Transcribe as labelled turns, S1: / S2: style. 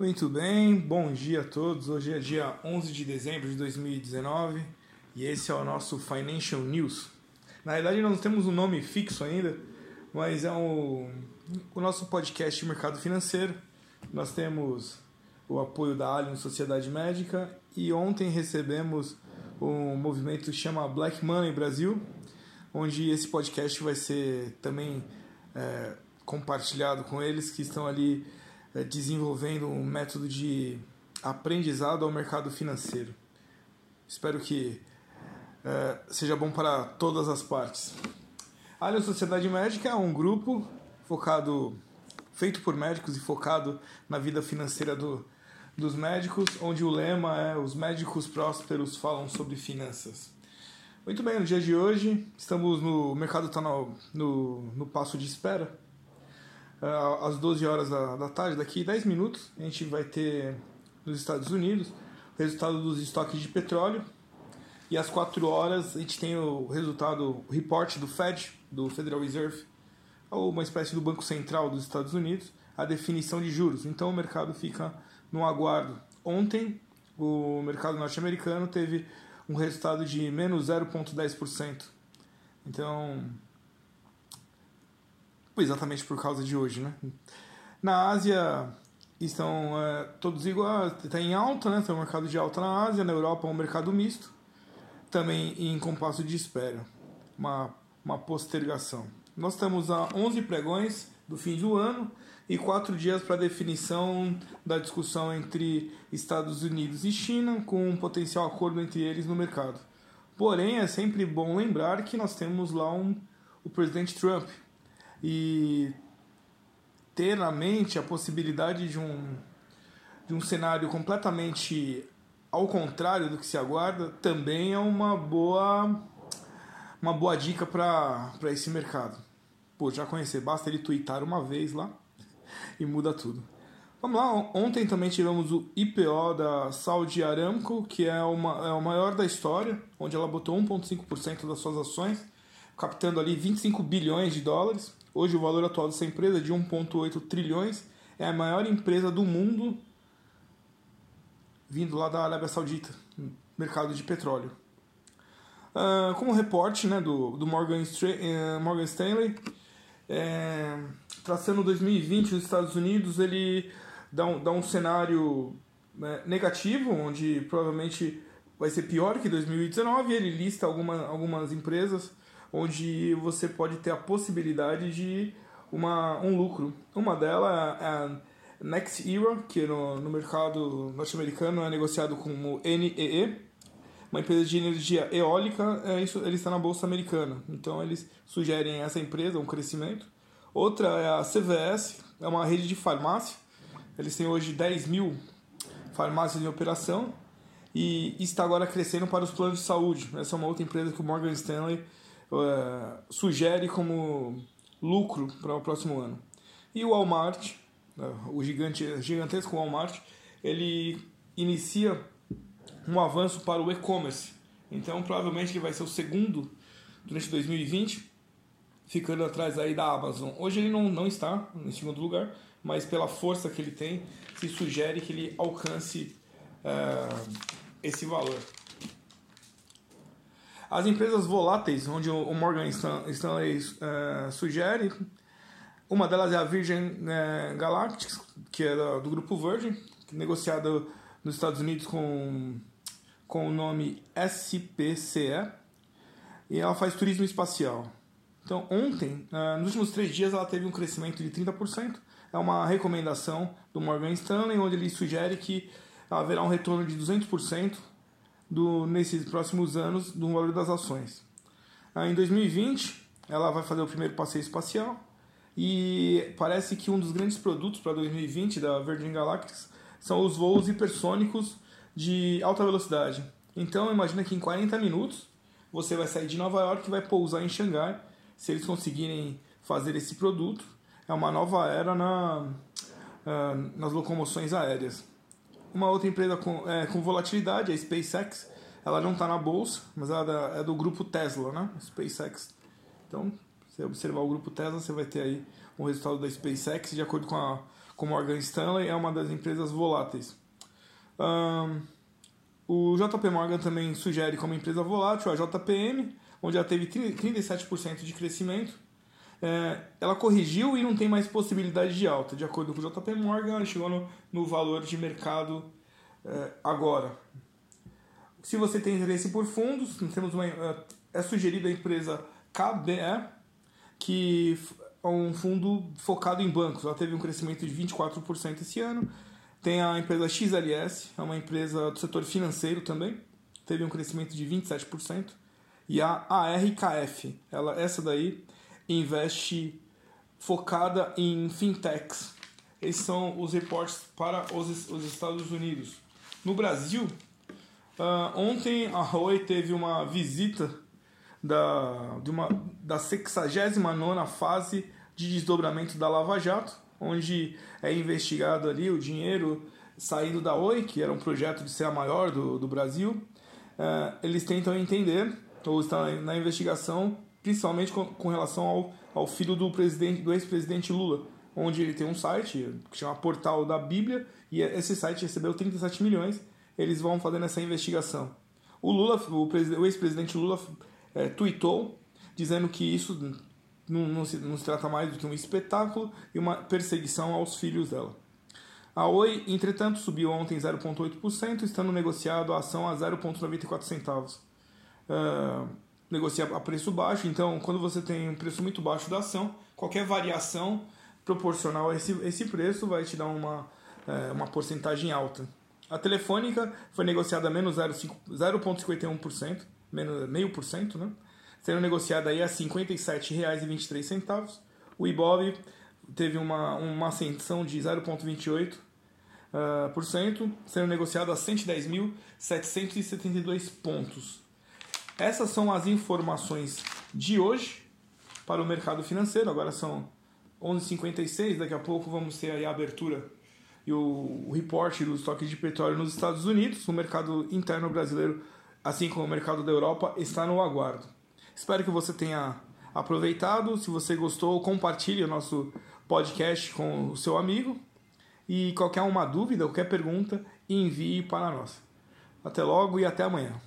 S1: Muito bem, bom dia a todos. Hoje é dia 11 de dezembro de 2019 e esse é o nosso Financial News. Na verdade, nós não temos um nome fixo ainda, mas é o, o nosso podcast de mercado financeiro. Nós temos o apoio da Allianz Sociedade Médica e ontem recebemos um movimento que chama Black Money Brasil, onde esse podcast vai ser também é, compartilhado com eles que estão ali desenvolvendo um método de aprendizado ao mercado financeiro. Espero que é, seja bom para todas as partes. A Allianz Sociedade Médica é um grupo focado, feito por médicos e focado na vida financeira do, dos médicos, onde o lema é os médicos prósperos falam sobre finanças. Muito bem, no dia de hoje estamos no mercado está no, no, no passo de espera às 12 horas da, da tarde, daqui 10 minutos, a gente vai ter nos Estados Unidos o resultado dos estoques de petróleo. E às 4 horas a gente tem o resultado, o report do Fed, do Federal Reserve, ou uma espécie do Banco Central dos Estados Unidos, a definição de juros. Então o mercado fica no aguardo. Ontem, o mercado norte-americano teve um resultado de menos 0,10%. Então, exatamente por causa de hoje, né? Na Ásia estão é, todos iguais, está em alta, né? Tem um mercado de alta na Ásia, na Europa é um mercado misto, também em compasso de espera, uma, uma postergação. Nós estamos a 11 pregões do fim do ano e quatro dias para definição da discussão entre Estados Unidos e China, com um potencial acordo entre eles no mercado. Porém, é sempre bom lembrar que nós temos lá um, o presidente Trump, e ter na mente a possibilidade de um, de um cenário completamente ao contrário do que se aguarda também é uma boa uma boa dica para esse mercado. Pô, já conhecer, basta ele twittar uma vez lá e muda tudo. Vamos lá, ontem também tivemos o IPO da Saudi Aramco, que é, uma, é o maior da história, onde ela botou 1,5% das suas ações, captando ali 25 bilhões de dólares. Hoje o valor atual dessa empresa é de 1,8 trilhões, é a maior empresa do mundo vindo lá da Arábia Saudita, mercado de petróleo. Uh, como reporte né, do, do Morgan, uh, Morgan Stanley, é, traçando 2020 nos Estados Unidos, ele dá um, dá um cenário né, negativo, onde provavelmente vai ser pior que 2019. Ele lista alguma, algumas empresas onde você pode ter a possibilidade de uma, um lucro. Uma delas é a Next Era, que no, no mercado norte-americano é negociado como NEE, uma empresa de energia eólica, é isso, ele está na bolsa americana. Então eles sugerem essa empresa um crescimento. Outra é a CVS, é uma rede de farmácia. Eles têm hoje 10 mil farmácias em operação e está agora crescendo para os planos de saúde. Essa é uma outra empresa que o Morgan Stanley uh, sugere como lucro para o próximo ano. E o Walmart, uh, o gigante, gigantesco Walmart, ele inicia um avanço para o e-commerce. Então, provavelmente ele vai ser o segundo durante 2020, ficando atrás aí da Amazon. Hoje ele não, não está em segundo lugar, mas pela força que ele tem, se sugere que ele alcance uh, esse valor. As empresas voláteis, onde o Morgan Stanley uh, sugere, uma delas é a Virgin uh, Galactic, que é do grupo Virgin, negociada nos Estados Unidos com, com o nome SPCE, e ela faz turismo espacial. Então, ontem, uh, nos últimos três dias, ela teve um crescimento de 30%. É uma recomendação do Morgan Stanley, onde ele sugere que haverá um retorno de 200% do, nesses próximos anos do valor das ações. Ah, em 2020, ela vai fazer o primeiro passeio espacial e parece que um dos grandes produtos para 2020 da Virgin Galactic são os voos hipersônicos de alta velocidade. Então, imagina que em 40 minutos você vai sair de Nova York e vai pousar em Xangai. Se eles conseguirem fazer esse produto, é uma nova era na, uh, nas locomoções aéreas. Uma outra empresa com, é, com volatilidade, a SpaceX, ela não está na bolsa, mas ela é, é do grupo Tesla, né? SpaceX. Então, se você observar o grupo Tesla, você vai ter aí um resultado da SpaceX de acordo com, a, como Morgan Stanley, é uma das empresas voláteis. Um, o JP Morgan também sugere como empresa volátil a JPM, onde ela teve 37% de crescimento. É, ela corrigiu e não tem mais possibilidade de alta. De acordo com o JP Morgan, ela chegou no, no valor de mercado é, agora. Se você tem interesse por fundos, temos uma, é, é sugerida a empresa KBE, que é um fundo focado em bancos. Ela teve um crescimento de 24% esse ano. Tem a empresa XLS, é uma empresa do setor financeiro também, teve um crescimento de 27%. E a ARKF, ela, essa daí investe focada em fintechs. Esses são os reportes para os, os Estados Unidos. No Brasil, uh, ontem a Oi teve uma visita da, da 69 fase de desdobramento da Lava Jato, onde é investigado ali o dinheiro saindo da Oi, que era um projeto de ser a maior do, do Brasil. Uh, eles tentam entender, ou estão na investigação, principalmente com, com relação ao, ao filho do presidente do ex-presidente Lula, onde ele tem um site que chama Portal da Bíblia, e esse site recebeu 37 milhões. Eles vão fazendo essa investigação. O Lula, o, ex-presidente Lula é, tweetou dizendo que isso não, não, se, não se trata mais do que um espetáculo e uma perseguição aos filhos dela. A Oi, entretanto, subiu ontem 0,8%, estando negociado a ação a 0,94 centavos. Uh, negocia a preço baixo, então quando você tem um preço muito baixo da ação, qualquer variação proporcional a esse, esse preço vai te dar uma, é, uma porcentagem alta. A telefônica foi negociada a menos 0,51%, menos meio por cento, né? Sendo negociada aí a R$ 57,23. O Ibov teve uma, uma ascensão de 0,28%, uh, por cento, sendo negociado a 110.772 pontos. Essas são as informações de hoje para o mercado financeiro. Agora são 11h56, daqui a pouco vamos ter a abertura e o, o reporte do estoque de petróleo nos Estados Unidos. O mercado interno brasileiro, assim como o mercado da Europa, está no aguardo. Espero que você tenha aproveitado. Se você gostou, compartilhe o nosso podcast com o seu amigo. E qualquer uma dúvida, qualquer pergunta, envie para nós. Até logo e até amanhã.